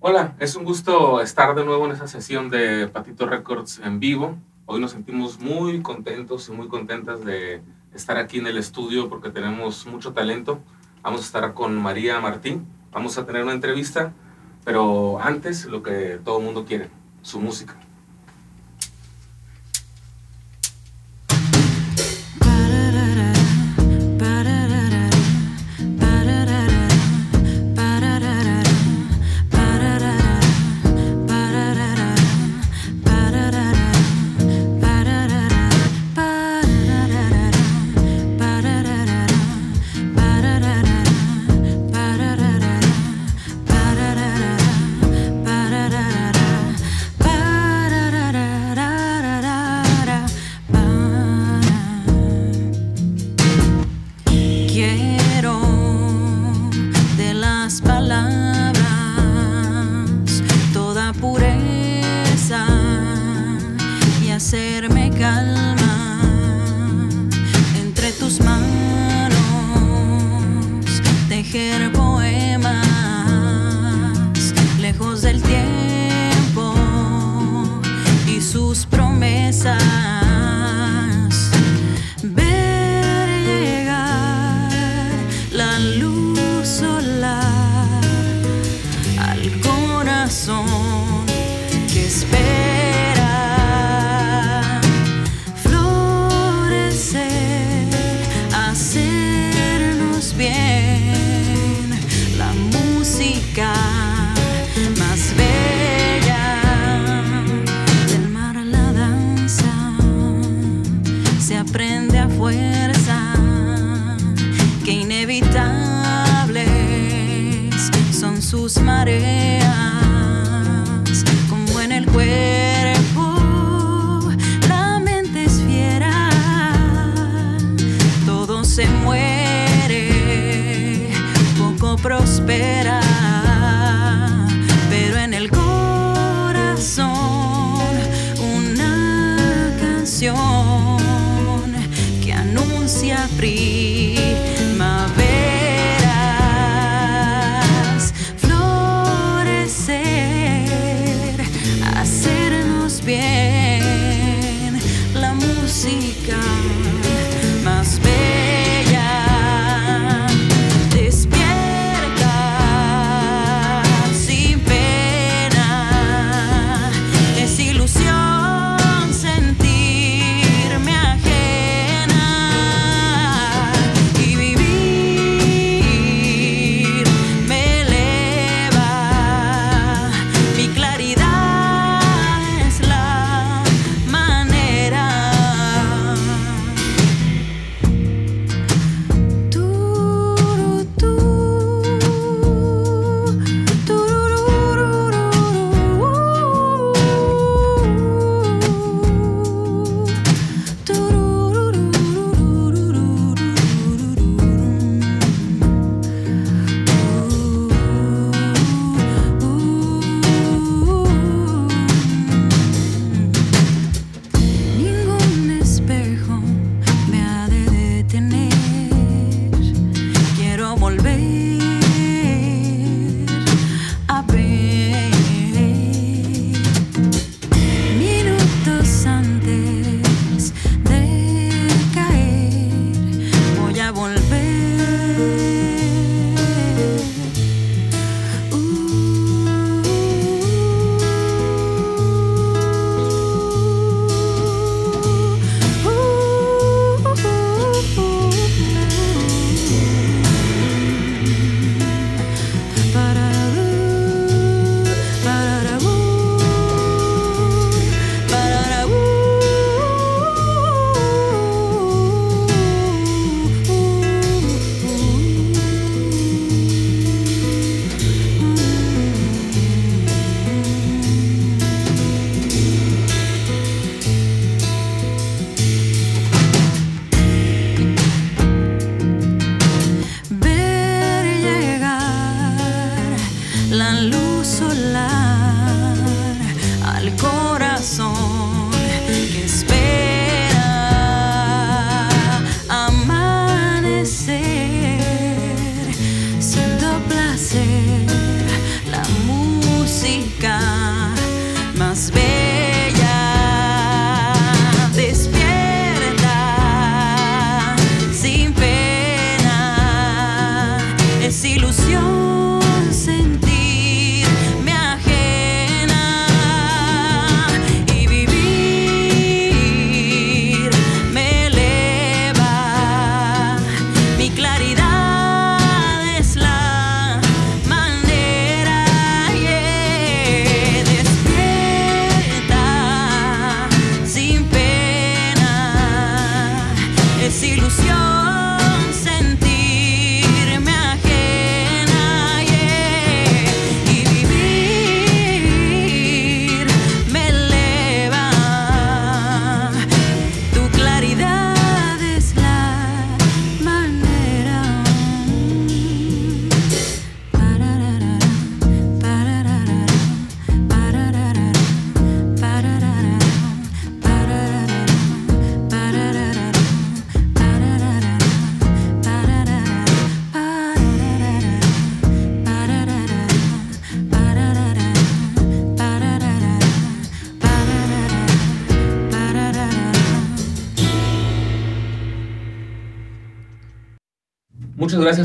Hola, es un gusto estar de nuevo en esa sesión de Patito Records en vivo. Hoy nos sentimos muy contentos y muy contentas de estar aquí en el estudio porque tenemos mucho talento. Vamos a estar con María Martín, vamos a tener una entrevista, pero antes lo que todo el mundo quiere, su música. al corazón que espera. La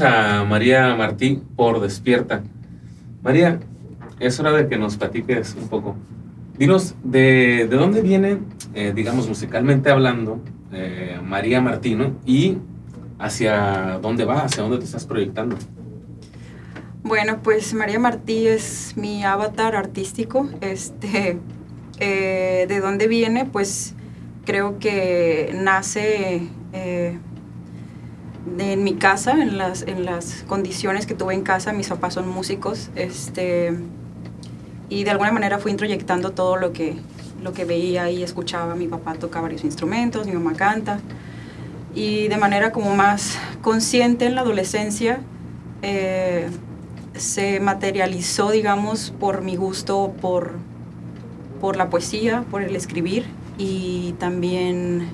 a María Martí por Despierta. María, es hora de que nos platiques un poco. Dinos, ¿de, de dónde viene, eh, digamos, musicalmente hablando, eh, María Martino y hacia dónde va, hacia dónde te estás proyectando? Bueno, pues María Martí es mi avatar artístico. Este, eh, ¿De dónde viene? Pues creo que nace en mi casa, en las, en las condiciones que tuve en casa. Mis papás son músicos. Este, y de alguna manera fui introyectando todo lo que, lo que veía y escuchaba. Mi papá toca varios instrumentos, mi mamá canta. Y de manera como más consciente en la adolescencia, eh, se materializó, digamos, por mi gusto por, por la poesía, por el escribir y también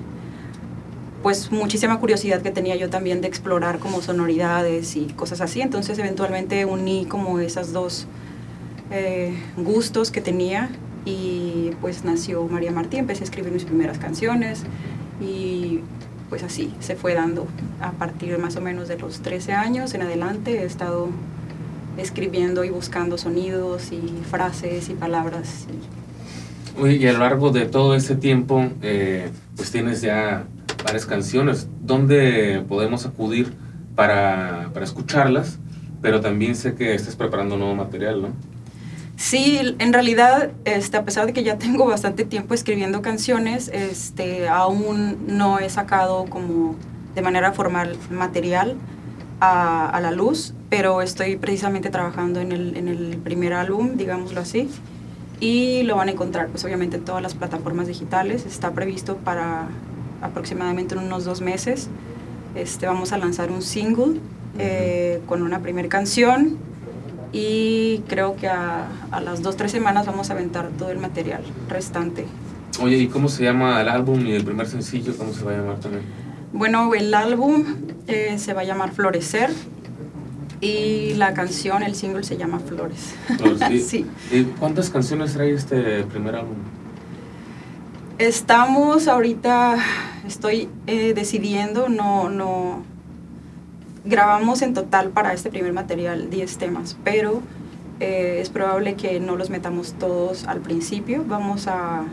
pues muchísima curiosidad que tenía yo también de explorar como sonoridades y cosas así. Entonces eventualmente uní como esas dos eh, gustos que tenía y pues nació María Martí, empecé a escribir mis primeras canciones y pues así se fue dando a partir más o menos de los 13 años en adelante he estado escribiendo y buscando sonidos y frases y palabras. Y a lo largo de todo ese tiempo, eh, pues tienes ya varias canciones. ¿Dónde podemos acudir para, para escucharlas? Pero también sé que estás preparando nuevo material, ¿no? Sí, en realidad, este, a pesar de que ya tengo bastante tiempo escribiendo canciones, este, aún no he sacado como de manera formal material a, a la luz, pero estoy precisamente trabajando en el, en el, primer álbum, digámoslo así, y lo van a encontrar pues obviamente en todas las plataformas digitales. Está previsto para aproximadamente unos dos meses. Este, vamos a lanzar un single eh, con una primera canción y creo que a, a las dos, tres semanas vamos a aventar todo el material restante. Oye, ¿y cómo se llama el álbum y el primer sencillo? ¿Cómo se va a llamar también? Bueno, el álbum eh, se va a llamar Florecer y la canción, el single se llama Flores. ¿Y, sí. ¿Y cuántas canciones trae este primer álbum? Estamos ahorita, estoy eh, decidiendo, no, no, grabamos en total para este primer material 10 temas, pero eh, es probable que no los metamos todos al principio. Vamos a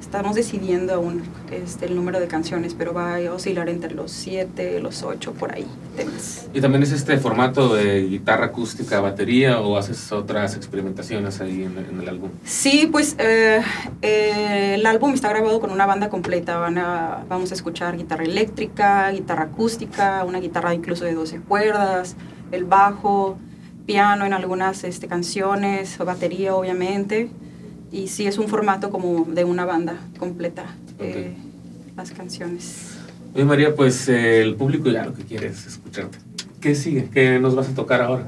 estamos decidiendo aún este, el número de canciones, pero va a oscilar entre los 7, los 8, por ahí temas. ¿Y también es este formato de guitarra acústica, batería o haces otras experimentaciones ahí en, el álbum? Sí, pues eh, eh, el álbum está grabado con una banda completa. Van a, vamos a escuchar guitarra eléctrica, guitarra acústica, una guitarra incluso de 12 cuerdas, el bajo, piano en algunas este, canciones, batería obviamente y sí es un formato como de una banda completa, eh, las canciones. Oye María, pues eh, el público ya lo que quiere es escucharte. ¿Qué sigue? ¿Qué nos vas a tocar ahora?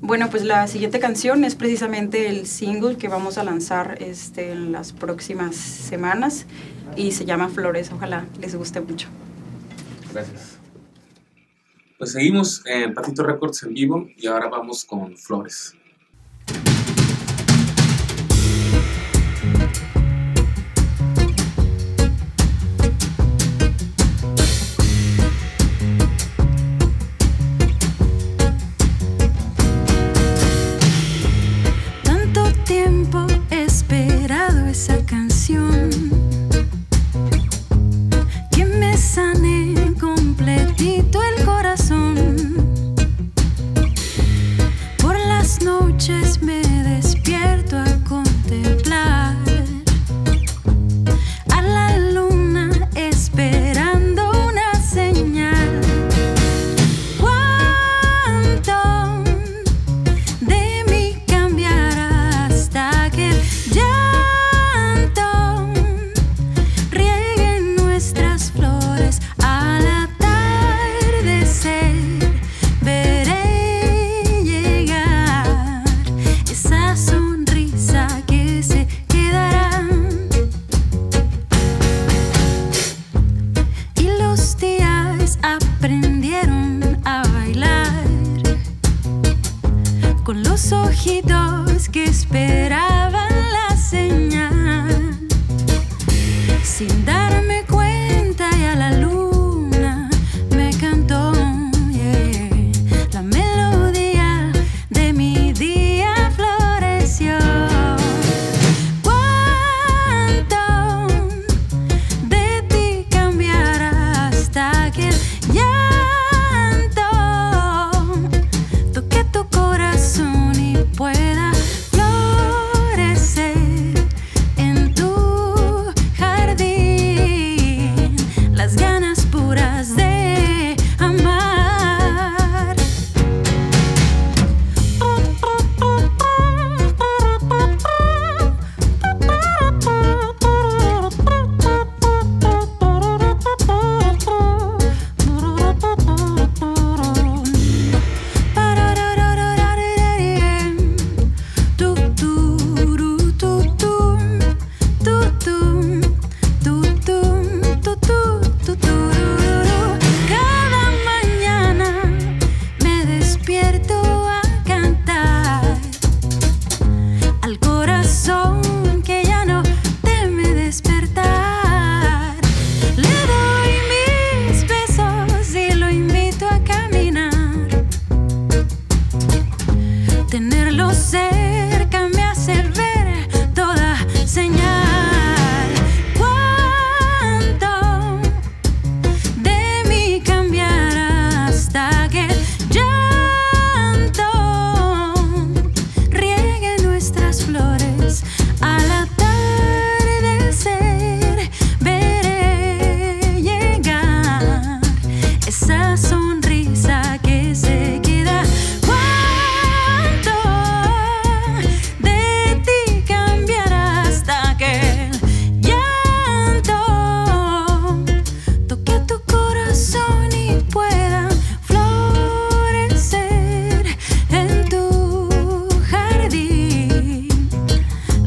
Bueno, pues la siguiente canción es precisamente el single que vamos a lanzar este, en las próximas semanas y se llama Flores. Ojalá les guste mucho. Gracias. Pues seguimos en Patito Records en vivo y ahora vamos con Flores.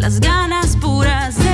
las ganas puras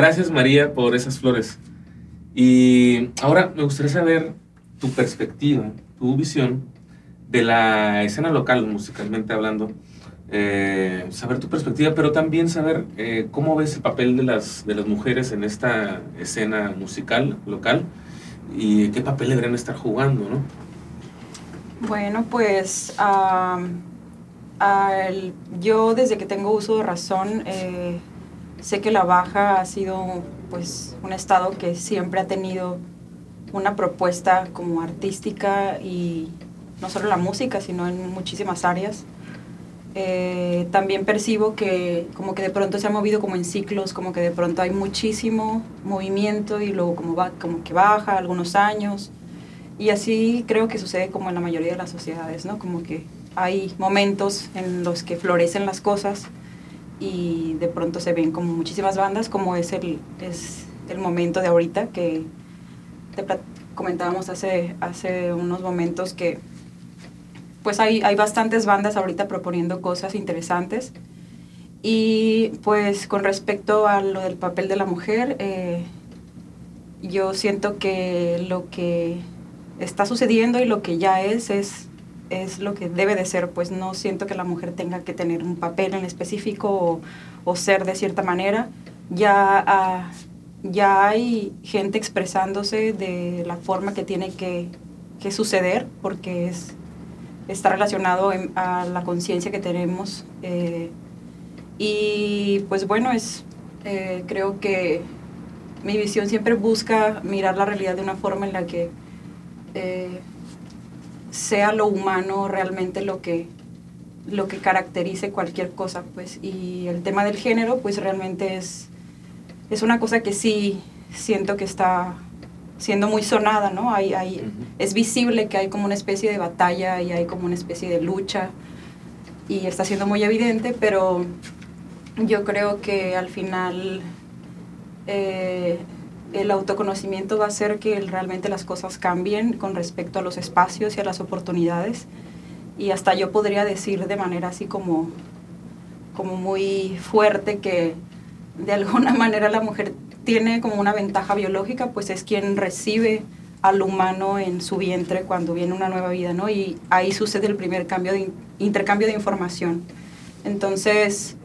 Gracias María por esas flores. Y ahora me gustaría saber tu perspectiva, tu visión de la escena local, musicalmente hablando. Eh, saber tu perspectiva, pero también saber eh, cómo ves el papel de las, de las mujeres en esta escena musical local y qué papel deberían estar jugando, ¿no? Bueno, pues yo desde que tengo uso de razón eh, Sé que La Baja ha sido pues un estado que siempre ha tenido una propuesta como artística y no solo la música, sino en muchísimas áreas. Eh, también percibo que como que de pronto se ha movido como en ciclos, como que de pronto hay muchísimo movimiento y luego como, va, como que baja algunos años. Y así creo que sucede como en la mayoría de las sociedades, ¿no? Como que hay momentos en los que florecen las cosas y de pronto se ven como muchísimas bandas, como es el, es el momento de ahorita que te comentábamos hace, hace unos momentos que pues hay, hay bastantes bandas ahorita proponiendo cosas interesantes. Y pues con respecto a lo del papel de la mujer, eh, yo siento que lo que está sucediendo y lo que ya es es es lo que debe de ser, pues no siento que la mujer tenga que tener un papel en específico o, ser de cierta manera. Ya, ah, ya hay gente expresándose de la forma que tiene que, suceder, porque es, está relacionado a la conciencia que tenemos. Eh, y pues bueno, es, eh, creo que mi visión siempre busca mirar la realidad de una forma en la que eh, sea lo humano realmente lo que, lo que caracterice cualquier cosa, pues. Y el tema del género, pues realmente es, es una cosa que sí siento que está siendo muy sonada, ¿no? Hay, hay, Es visible que hay como una especie de batalla y hay como una especie de lucha y está siendo muy evidente, pero yo creo que al final eh, el autoconocimiento va a hacer que realmente las cosas cambien con respecto a los espacios y a las oportunidades. Y hasta yo podría decir de manera así como, como muy fuerte que de alguna manera la mujer tiene como una ventaja biológica, pues es quien recibe al humano en su vientre cuando viene una nueva vida, ¿no? Y ahí sucede el primer cambio de intercambio de información. Entonces,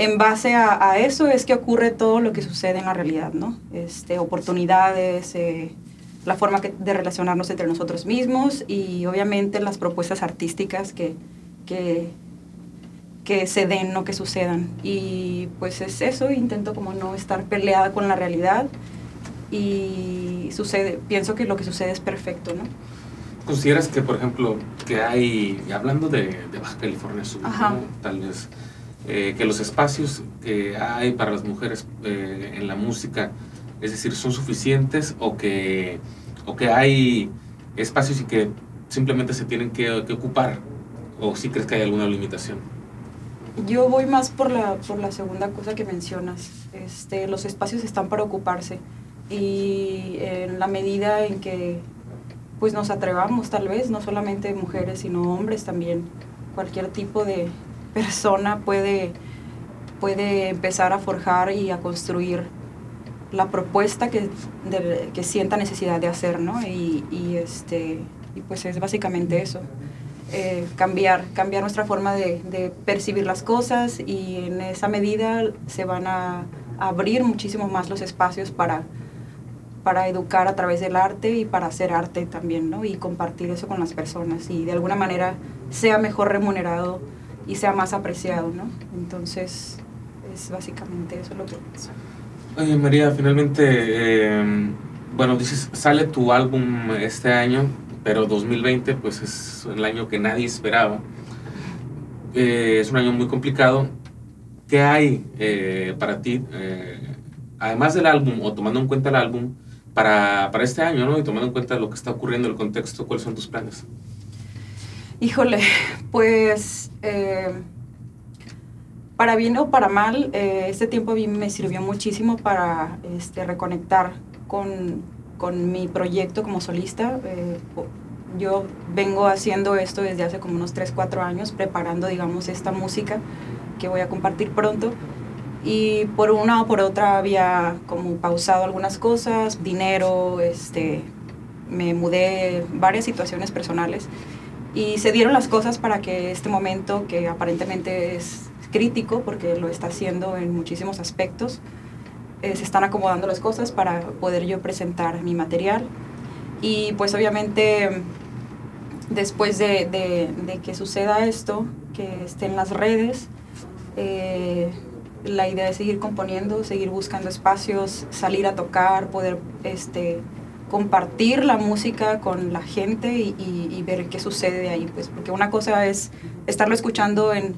en base a, eso es que ocurre todo lo que sucede en la realidad, ¿no? Este, oportunidades, eh, la forma de relacionarnos entre nosotros mismos y obviamente las propuestas artísticas que, que, que se den, no que sucedan. Y pues es eso, intento como no estar peleada con la realidad y sucede, pienso que lo que sucede es perfecto, ¿no? ¿Consideras que, por ejemplo, que hay, hablando de, Baja California Sur, tal vez eh, que los espacios que hay para las mujeres eh, en la música, es decir, son suficientes o que, o que hay espacios y que simplemente se tienen que, ocupar, o si crees que hay alguna limitación. Yo voy más por la, por la segunda cosa que mencionas. Este, los espacios están para ocuparse y en la medida en que pues nos atrevamos tal vez, no solamente mujeres, sino hombres también, cualquier tipo de, persona puede, puede empezar a forjar y a construir la propuesta que, que sienta necesidad de hacer, ¿no? Y, y, este, y pues es básicamente eso. eh, cambiar, cambiar nuestra forma de, de percibir las cosas y en esa medida se van a abrir muchísimo más los espacios para, para educar a través del arte y para hacer arte también, ¿no? Y compartir eso con las personas y de alguna manera sea mejor remunerado y sea más apreciado, ¿no? Entonces, es básicamente eso lo que pienso. Oye, María, finalmente, eh, bueno, dices, sale tu álbum este año, pero 2020 pues es el año que nadie esperaba. Eh, es un año muy complicado. ¿Qué hay eh, para ti, eh, además del álbum o tomando en cuenta el álbum, para, para este año, ¿no? Y tomando en cuenta lo que está ocurriendo, el contexto, ¿cuáles son tus planes? Híjole, pues eh, para bien o para mal, eh, este tiempo me sirvió muchísimo para este, reconectar con, con mi proyecto como solista. Eh, yo vengo haciendo esto desde hace como unos 3, 4 años, preparando, digamos, esta música que voy a compartir pronto. Y por una o por otra había como pausado algunas cosas, dinero, este, me mudé, varias situaciones personales. Y se dieron las cosas para que este momento, que aparentemente es crítico, porque lo está haciendo en muchísimos aspectos, eh, se están acomodando las cosas para poder yo presentar mi material. Y pues obviamente después de, de- que suceda esto, que esté en las redes, eh, la idea es seguir componiendo, seguir buscando espacios, salir a tocar, poder este, compartir la música con la gente y, y- y ver qué sucede de ahí, pues, porque una cosa es estarlo escuchando en,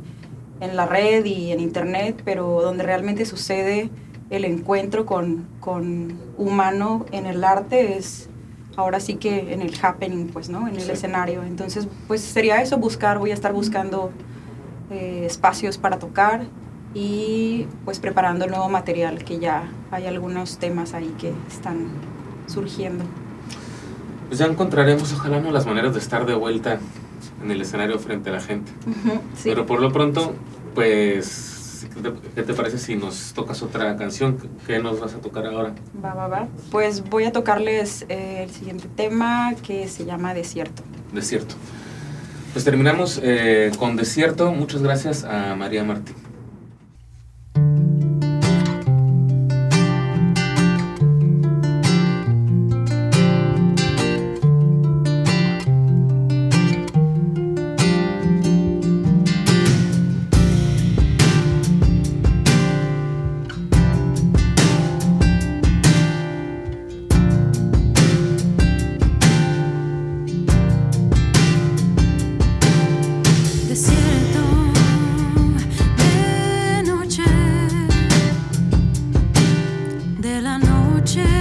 en la red y en internet, pero donde realmente sucede el encuentro con, con humano en el arte es ahora sí que en el happening, pues, ¿no? En el Sí. escenario. Entonces, pues sería eso, buscar, voy a estar buscando eh, espacios para tocar y pues preparando el nuevo material, que ya hay algunos temas ahí que están surgiendo. Pues ya encontraremos, ojalá, ¿no? las maneras de estar de vuelta en el escenario frente a la gente. Sí. Pero por lo pronto, pues, ¿qué te, qué te parece si nos tocas otra canción? ¿Qué- ¿Qué nos vas a tocar ahora? Va, va, va. Pues voy a tocarles eh, el siguiente tema que se llama Desierto. Desierto. Pues terminamos eh, con Desierto. Muchas gracias a María Martín. Tr